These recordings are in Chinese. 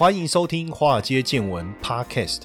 欢迎收听《华尔街见闻》Podcast。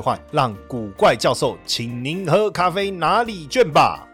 换让古怪教授请您喝咖啡哪里卷吧。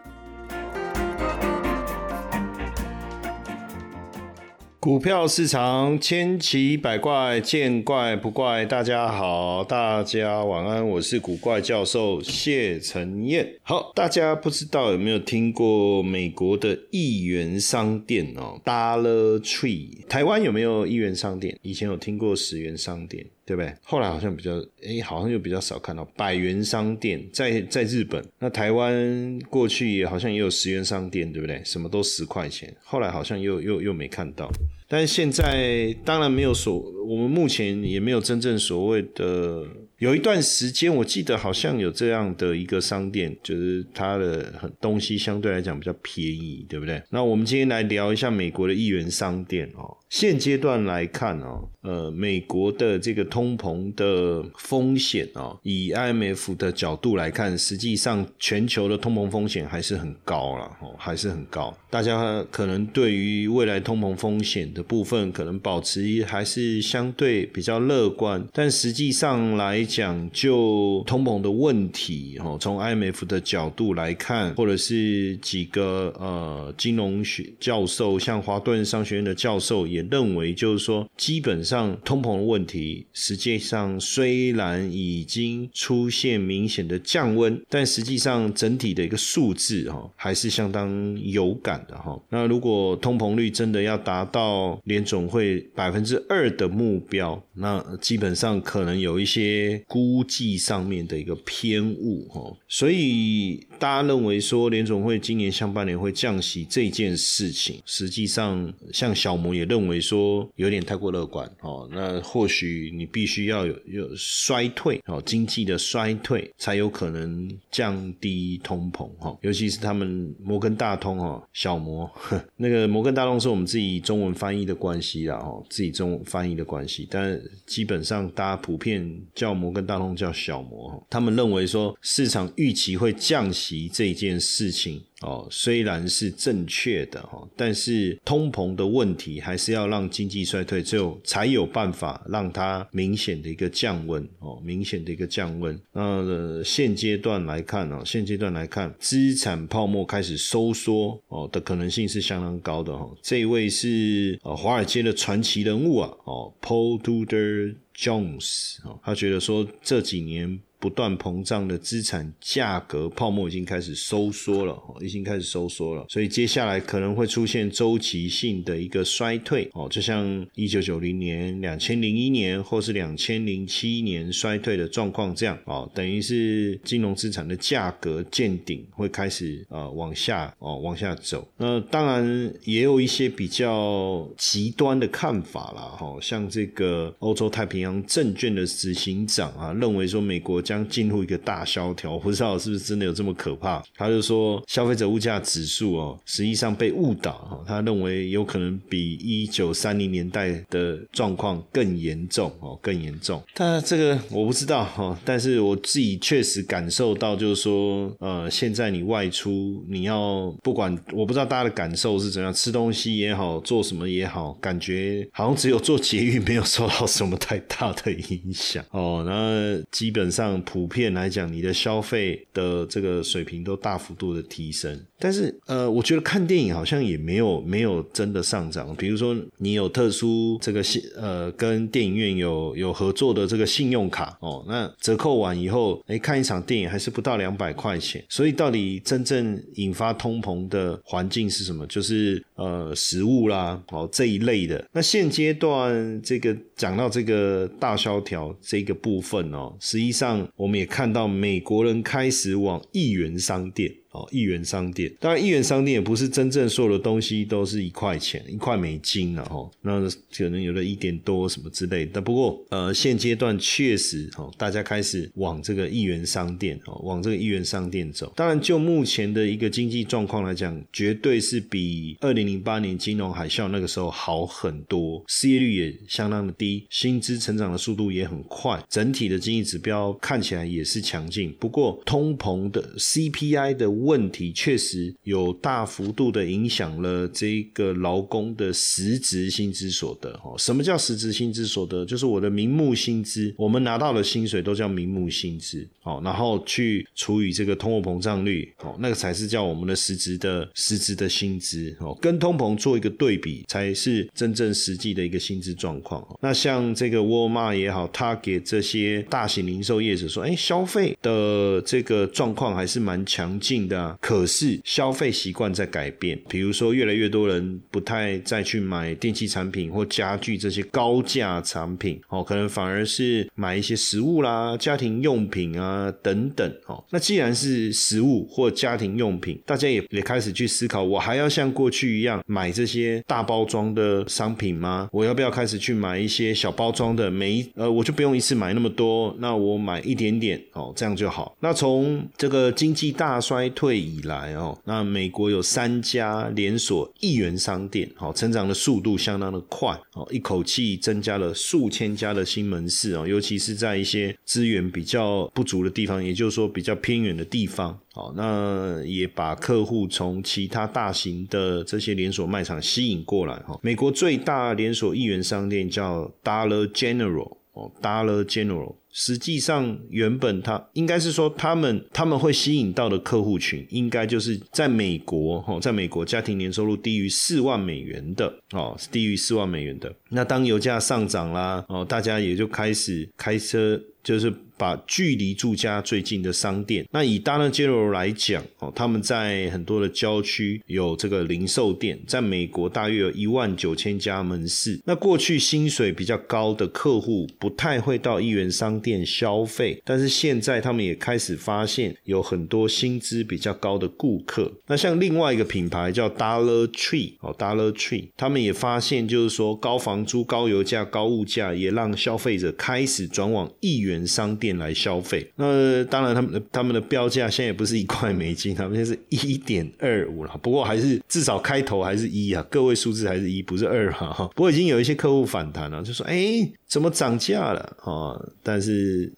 股票市场千奇百怪，见怪不怪。大家好，大家晚安，我是古怪教授谢承彦。好，大家不知道有没有听过美国的亿元商店哦，Dollar Tree。台湾有没有亿元商店？以前有听过十元商店。对不对？后来好像比较，哎，好像又比较少看到百元商店在在日本。那台湾过去也好像也有十元商店，对不对？什么都十块钱。后来好像又又又没看到。但是现在当然没有所，我们目前也没有真正所谓的。有一段时间，我记得好像有这样的一个商店，就是它的东西相对来讲比较便宜，对不对？那我们今天来聊一下美国的一元商店哦。现阶段来看哦，呃，美国的这个通膨的风险哦，以 IMF 的角度来看，实际上全球的通膨风险还是很高了哦，还是很高。大家可能对于未来通膨风险的部分，可能保持还是相对比较乐观，但实际上来。讲就通膨的问题，哦，从 IMF 的角度来看，或者是几个呃金融学教授，像华顿商学院的教授也认为，就是说，基本上通膨的问题，实际上虽然已经出现明显的降温，但实际上整体的一个数字哈，还是相当有感的哈。那如果通膨率真的要达到联总会百分之二的目标，那基本上可能有一些。估计上面的一个偏误哈，所以大家认为说联总会今年上半年会降息这件事情，实际上像小摩也认为说有点太过乐观哦。那或许你必须要有有衰退哦，经济的衰退才有可能降低通膨哈。尤其是他们摩根大通哦，小摩 那个摩根大通是我们自己中文翻译的关系啦哦，自己中文翻译的关系，但基本上大家普遍叫摩。跟大通叫小摩，他们认为说市场预期会降息这件事情。哦，虽然是正确的哈，但是通膨的问题还是要让经济衰退之后才有办法让它明显的一个降温哦，明显的一个降温。那现阶段来看呢，现阶段来看，资产泡沫开始收缩哦的可能性是相当高的哈。这一位是呃华尔街的传奇人物啊，哦，Paul Tudor Jones 哦，他觉得说这几年。不断膨胀的资产价格泡沫已经开始收缩了，已经开始收缩了，所以接下来可能会出现周期性的一个衰退哦，就像一九九零年、两千零一年或是两千零七年衰退的状况这样哦，等于是金融资产的价格见顶，会开始呃往下哦往下走。那当然也有一些比较极端的看法啦，哈，像这个欧洲太平洋证券的执行长啊，认为说美国将将进入一个大萧条，我不知道是不是真的有这么可怕。他就说，消费者物价指数哦，实际上被误导哈。他认为有可能比一九三零年代的状况更严重哦，更严重。但这个我不知道哈，但是我自己确实感受到，就是说，呃，现在你外出，你要不管，我不知道大家的感受是怎样，吃东西也好，做什么也好，感觉好像只有做捷运没有受到什么太大的影响哦。那基本上。普遍来讲，你的消费的这个水平都大幅度的提升，但是呃，我觉得看电影好像也没有没有真的上涨。比如说，你有特殊这个信呃，跟电影院有有合作的这个信用卡哦，那折扣完以后，哎，看一场电影还是不到两百块钱。所以，到底真正引发通膨的环境是什么？就是呃，食物啦，哦这一类的。那现阶段这个讲到这个大萧条这个部分哦，实际上。我们也看到美国人开始往亿元商店。哦，一元商店。当然，一元商店也不是真正所有的东西都是一块钱、一块美金了哈。那可能有的一点多什么之类的。不过，呃，现阶段确实哦，大家开始往这个一元商店哦，往这个一元商店走。当然，就目前的一个经济状况来讲，绝对是比二零零八年金融海啸那个时候好很多，失业率也相当的低，薪资成长的速度也很快，整体的经济指标看起来也是强劲。不过，通膨的 CPI 的问题确实有大幅度的影响了这个劳工的实质薪资所得。哦，什么叫实质薪资所得？就是我的名目薪资，我们拿到的薪水都叫名目薪资。哦，然后去除以这个通货膨胀率，哦，那个才是叫我们的实质的实质的薪资。哦，跟通膨做一个对比，才是真正实际的一个薪资状况。那像这个沃尔玛也好，他给这些大型零售业者说，哎，消费的这个状况还是蛮强劲的。啊可是消费习惯在改变，比如说越来越多人不太再去买电器产品或家具这些高价产品，哦，可能反而是买一些食物啦、家庭用品啊。啊，等等哦，那既然是食物或家庭用品，大家也也开始去思考，我还要像过去一样买这些大包装的商品吗？我要不要开始去买一些小包装的？每一呃，我就不用一次买那么多，那我买一点点哦，这样就好。那从这个经济大衰退以来哦，那美国有三家连锁一元商店，好，成长的速度相当的快哦，一口气增加了数千家的新门市哦，尤其是在一些资源比较不足。的地方，也就是说比较偏远的地方，好，那也把客户从其他大型的这些连锁卖场吸引过来。哈，美国最大连锁一元商店叫 Dollar General，哦，Dollar General，实际上原本它应该是说他们他们会吸引到的客户群，应该就是在美国，哈，在美国家庭年收入低于四万美元的，哦，低于四万美元的。那当油价上涨啦，哦，大家也就开始开车，就是。把距离住家最近的商店，那以 Dollar General 来讲哦，他们在很多的郊区有这个零售店，在美国大约有一万九千家门市。那过去薪水比较高的客户不太会到一元商店消费，但是现在他们也开始发现有很多薪资比较高的顾客。那像另外一个品牌叫 Dollar Tree 哦，Dollar Tree，他们也发现就是说高房租、高油价、高物价也让消费者开始转往一元商店。来消费，那当然，他们的他们的标价现在也不是一块美金，他们现在是一点二五了。不过还是至少开头还是一啊，个位数字还是一，不是二哈。不过已经有一些客户反弹了，就说：“哎，怎么涨价了啊？”但是，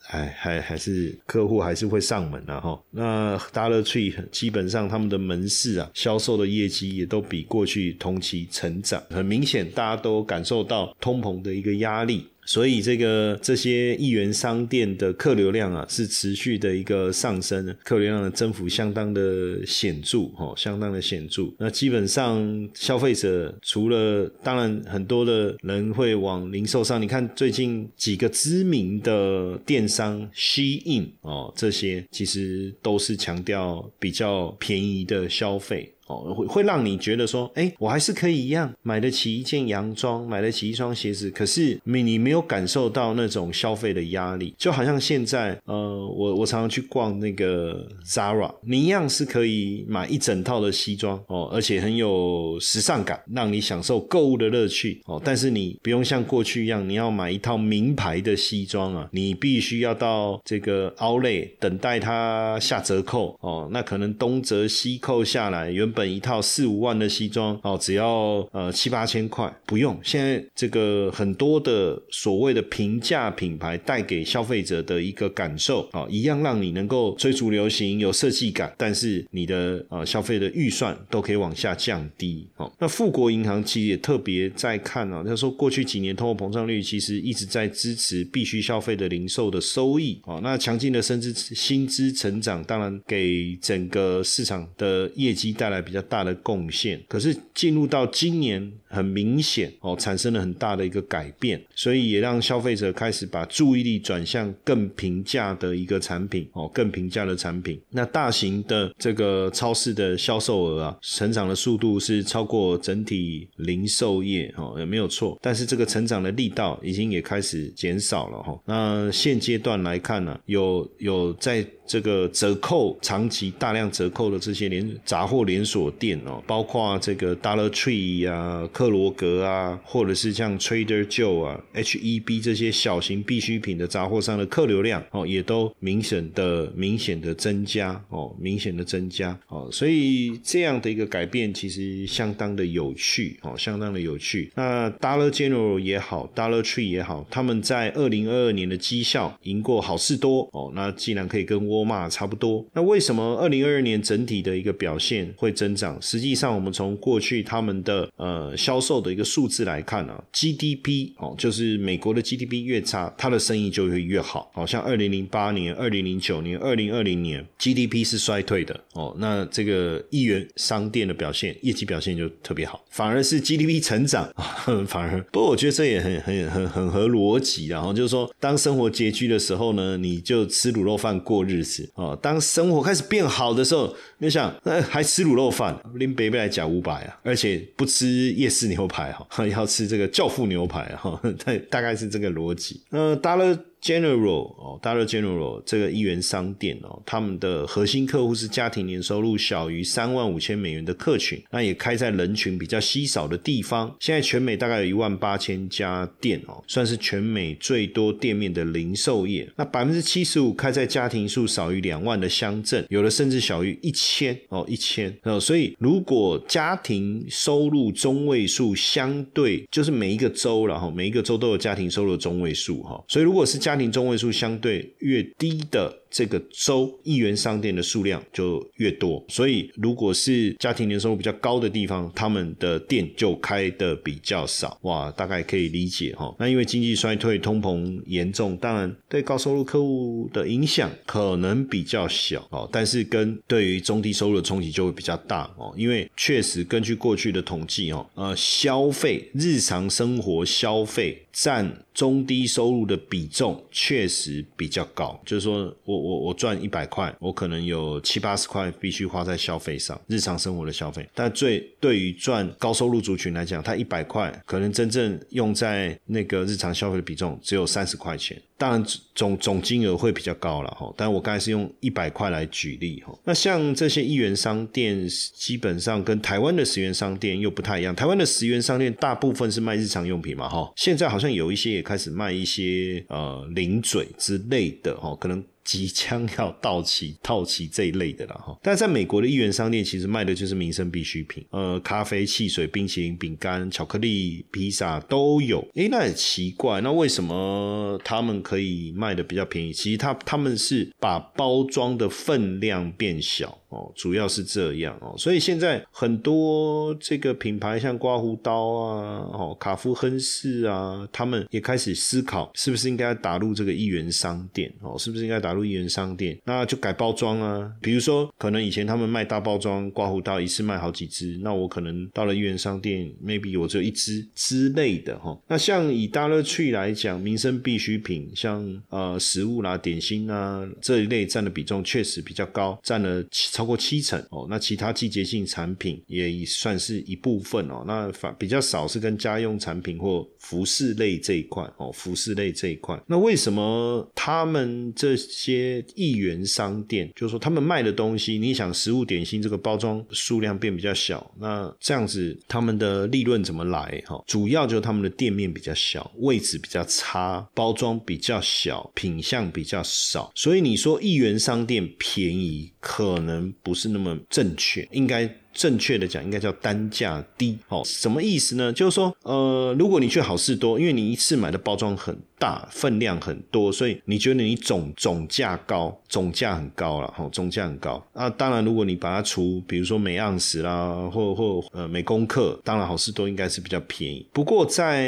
哎，还还是客户还是会上门了哈。那大乐趣基本上他们的门市啊，销售的业绩也都比过去同期成长，很明显，大家都感受到通膨的一个压力。所以这个这些一元商店的客流量啊，是持续的一个上升，客流量的增幅相当的显著，哦，相当的显著。那基本上消费者除了当然很多的人会往零售商，你看最近几个知名的电商，Shein 哦，这些其实都是强调比较便宜的消费。哦，会会让你觉得说，哎，我还是可以一样买得起一件洋装，买得起一双鞋子，可是你你没有感受到那种消费的压力，就好像现在，呃，我我常常去逛那个 Zara，你一样是可以买一整套的西装哦，而且很有时尚感，让你享受购物的乐趣哦。但是你不用像过去一样，你要买一套名牌的西装啊，你必须要到这个 o u t l e 等待它下折扣哦，那可能东折西扣下来原。本一套四五万的西装哦，只要呃七八千块，不用。现在这个很多的所谓的平价品牌带给消费者的一个感受啊，一样让你能够追逐流行，有设计感，但是你的呃消费的预算都可以往下降低。哦，那富国银行其实也特别在看啊，他说过去几年通货膨胀率其实一直在支持必须消费的零售的收益哦，那强劲的薪资薪资成长，当然给整个市场的业绩带来。比较大的贡献，可是进入到今年很明显哦，产生了很大的一个改变，所以也让消费者开始把注意力转向更平价的一个产品哦，更平价的产品。那大型的这个超市的销售额啊，成长的速度是超过整体零售业哦，也没有错。但是这个成长的力道已经也开始减少了哈。那现阶段来看呢，有有在。这个折扣长期大量折扣的这些连杂货连锁店哦，包括这个 Dollar Tree 啊、克罗格啊，或者是像 Trader Joe 啊、HEB 这些小型必需品的杂货商的客流量哦，也都明显的明显的增加哦，明显的增加哦，所以这样的一个改变其实相当的有趣哦，相当的有趣。那 Dollar General 也好，Dollar Tree 也好，他们在二零二二年的绩效赢过好事多哦，那既然可以跟沃尔玛差不多，那为什么二零二二年整体的一个表现会增长？实际上，我们从过去他们的呃销售的一个数字来看啊，GDP 哦，就是美国的 GDP 越差，它的生意就会越好。好像二零零八年、二零零九年、二零二零年 GDP 是衰退的哦，那这个亿元商店的表现业绩表现就特别好，反而是 GDP 成长，反而不过我觉得这也很很很很合逻辑，然后就是说，当生活拮据的时候呢，你就吃卤肉饭过日子。哦，当生活开始变好的时候，你想，那还吃卤肉饭，拎北北来讲五百啊，而且不吃夜吃牛排哈，要吃这个教父牛排哈，大 大概是这个逻辑。那搭了。General 哦，Dollar General 这个一元商店哦，他们的核心客户是家庭年收入小于三万五千美元的客群，那也开在人群比较稀少的地方。现在全美大概有一万八千家店哦，算是全美最多店面的零售业。那百分之七十五开在家庭数少于两万的乡镇，有的甚至小于一千哦，一千哦。所以如果家庭收入中位数相对，就是每一个州然后每一个州都有家庭收入的中位数哈，所以如果是家庭中位数相对越低的。这个州一元商店的数量就越多，所以如果是家庭年收入比较高的地方，他们的店就开的比较少。哇，大概可以理解哈。那因为经济衰退、通膨严重，当然对高收入客户的影响可能比较小哦，但是跟对于中低收入的冲击就会比较大哦。因为确实根据过去的统计哦，呃，消费日常生活消费占中低收入的比重确实比较高，就是说我。我我赚一百块，我可能有七八十块必须花在消费上，日常生活的消费。但最对于赚高收入族群来讲，他一百块可能真正用在那个日常消费的比重只有三十块钱。当然总总金额会比较高了哈。但我刚才是用一百块来举例哈。那像这些一元商店，基本上跟台湾的十元商店又不太一样。台湾的十元商店大部分是卖日常用品嘛哈。现在好像有一些也开始卖一些呃零嘴之类的哈，可能。即将要到期、到期这一类的了哈，但在美国的一元商店，其实卖的就是民生必需品，呃，咖啡、汽水、冰淇淋、饼干、巧克力、披萨都有。诶，那很奇怪，那为什么他们可以卖的比较便宜？其实他他们是把包装的分量变小。哦，主要是这样哦，所以现在很多这个品牌，像刮胡刀啊，哦，卡夫亨氏啊，他们也开始思考，是不是应该打入这个一元商店哦，是不是应该打入一元商店？那就改包装啊，比如说，可能以前他们卖大包装刮胡刀，一次卖好几支，那我可能到了一元商店，maybe 我只有一支之类的哈。那像以大乐趣来讲，民生必需品，像呃食物啦、点心啊这一类占的比重确实比较高，占了。超过七成哦，那其他季节性产品也算是一部分哦，那反比较少是跟家用产品或服饰类这一块哦，服饰类这一块。那为什么他们这些一元商店，就是说他们卖的东西，你想食物点心这个包装数量变比较小，那这样子他们的利润怎么来？哈，主要就是他们的店面比较小，位置比较差，包装比较小，品相比较少，所以你说一元商店便宜，可能。不是那么正确，应该。正确的讲，应该叫单价低。哦，什么意思呢？就是说，呃，如果你去好事多，因为你一次买的包装很大，分量很多，所以你觉得你总总价高，总价很高了，哈，总价很高。那当然，如果你把它除，比如说每盎司啦，或或呃每公克，当然好事多应该是比较便宜。不过在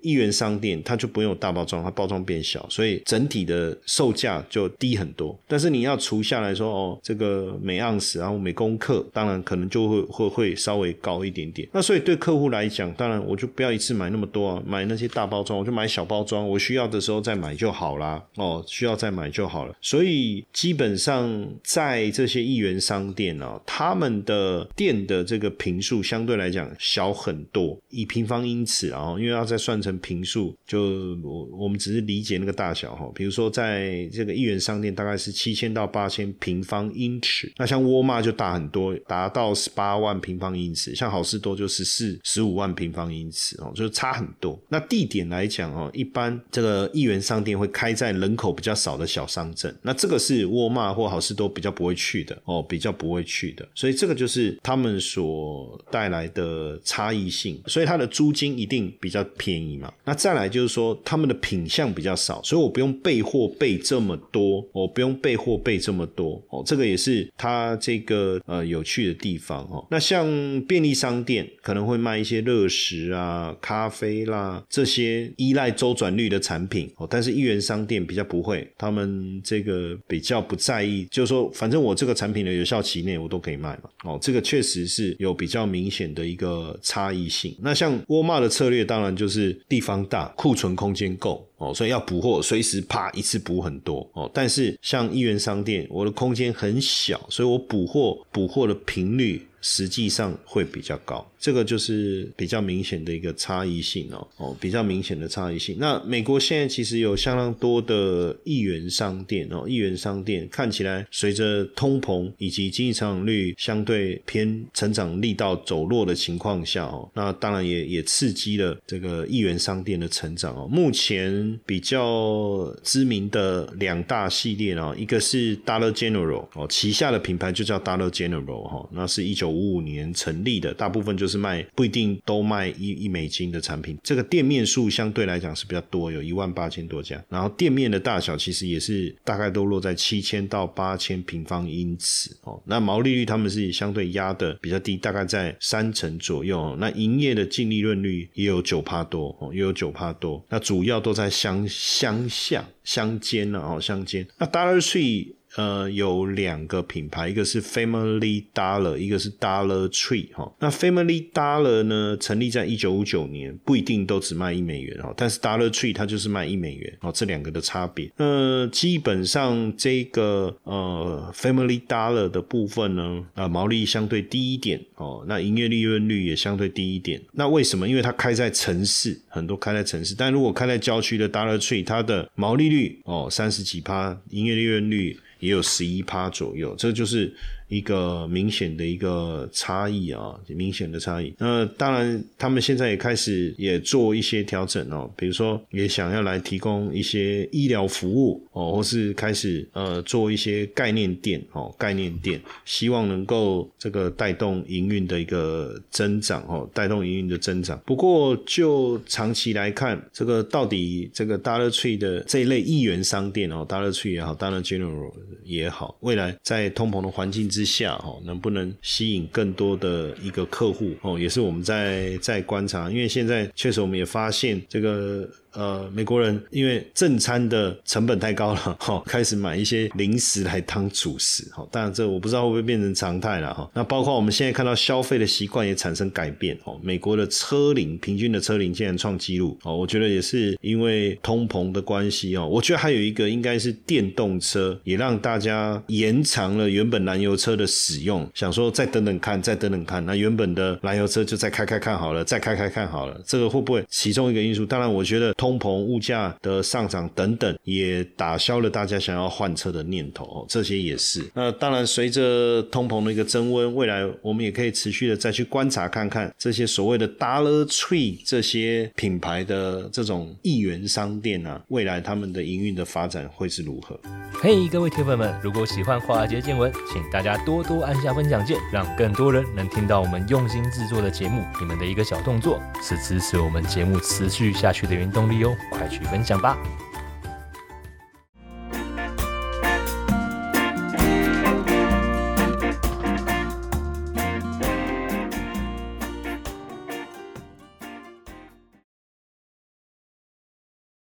一元商店，它就不用大包装，它包装变小，所以整体的售价就低很多。但是你要除下来说，哦，这个每盎司然后每公克，当然可能。就会会会稍微高一点点。那所以对客户来讲，当然我就不要一次买那么多啊，买那些大包装，我就买小包装，我需要的时候再买就好啦。哦，需要再买就好了。所以基本上在这些一元商店哦，他们的店的这个平数相对来讲小很多，以平方英尺啊，因为要再算成平数，就我我们只是理解那个大小哈。比如说在这个一元商店大概是七千到八千平方英尺，那像沃尔玛就大很多，达到十八万平方英尺，像好事多就十四十五万平方英尺哦，就差很多。那地点来讲哦，一般这个一元商店会开在人口比较少的小商镇，那这个是沃尔玛或好事多比较不会去的哦，比较不会去的，所以这个就是他们所带来的差异性，所以它的租金一定比较便宜嘛。那再来就是说，他们的品相比较少，所以我不用备货备这么多，我不用备货备这么多哦，这个也是它这个呃有趣的地方哦。那像便利商店可能会卖一些热食啊、咖啡啦这些依赖周转率的产品哦，但是一元商店比较不会，他们这个比较不在意，就是说反正我这个产品的有效期内我都可以卖嘛哦，这个确实是有比较明显的一个差异性。那像沃尔玛的策略当然就是地方大，库存空间够。哦，所以要补货，随时啪一次补很多哦。但是像一元商店，我的空间很小，所以我补货补货的频率实际上会比较高。这个就是比较明显的一个差异性哦哦，比较明显的差异性。那美国现在其实有相当多的一元商店哦，一元商店看起来随着通膨以及经济成长率相对偏成长力道走弱的情况下哦，那当然也也刺激了这个一元商店的成长哦。目前比较知名的两大系列哦，一个是 Dollar General 哦，旗下的品牌就叫 Dollar General 哈，那是一九五五年成立的，大部分就是卖不一定都卖一一美金的产品。这个店面数相对来讲是比较多，有一万八千多家，然后店面的大小其实也是大概都落在七千到八千平方英尺哦。那毛利率他们是相对压的比较低，大概在三成左右。那营业的净利润率也有九帕多哦，也有九帕多。那主要都在。相相像相间了哦，相间。那 dirty。呃，有两个品牌，一个是 Family Dollar，一个是 Dollar Tree 哈。那 Family Dollar 呢，成立在一九五九年，不一定都只卖一美元哈。但是 Dollar Tree 它就是卖一美元哦，这两个的差别。那基本上这个呃 Family Dollar 的部分呢，啊毛利相对低一点哦，那营业利润率也相对低一点。那为什么？因为它开在城市，很多开在城市。但如果开在郊区的 Dollar Tree，它的毛利率哦三十几趴，营业利润率。也有十一趴左右，这就是。一个明显的一个差异啊，明显的差异。那当然，他们现在也开始也做一些调整哦，比如说也想要来提供一些医疗服务哦，或是开始呃做一些概念店哦，概念店，希望能够这个带动营运的一个增长哦，带动营运的增长。不过就长期来看，这个到底这个 Dollar Tree 的这一类一元商店哦，Dollar Tree 也好，Dollar General 也好，未来在通膨的环境。之下哈，能不能吸引更多的一个客户哦，也是我们在在观察，因为现在确实我们也发现这个。呃，美国人因为正餐的成本太高了，哈，开始买一些零食来当主食，哈。当然，这我不知道会不会变成常态了，哈。那包括我们现在看到消费的习惯也产生改变，哦。美国的车龄平均的车龄竟然创纪录，哦，我觉得也是因为通膨的关系，哦。我觉得还有一个应该是电动车也让大家延长了原本燃油车的使用，想说再等等看，再等等看，那原本的燃油车就再开开看好了，再开开看好了，这个会不会其中一个因素？当然，我觉得。通通膨、物价的上涨等等，也打消了大家想要换车的念头。这些也是。那当然，随着通膨的一个增温，未来我们也可以持续的再去观察看看这些所谓的 Dollar Tree 这些品牌的这种一元商店啊，未来他们的营运的发展会是如何？嘿，各位铁粉们，如果喜欢华尔街见闻，请大家多多按下分享键，让更多人能听到我们用心制作的节目。你们的一个小动作，是支持我们节目持续下去的原动力。快去分享吧！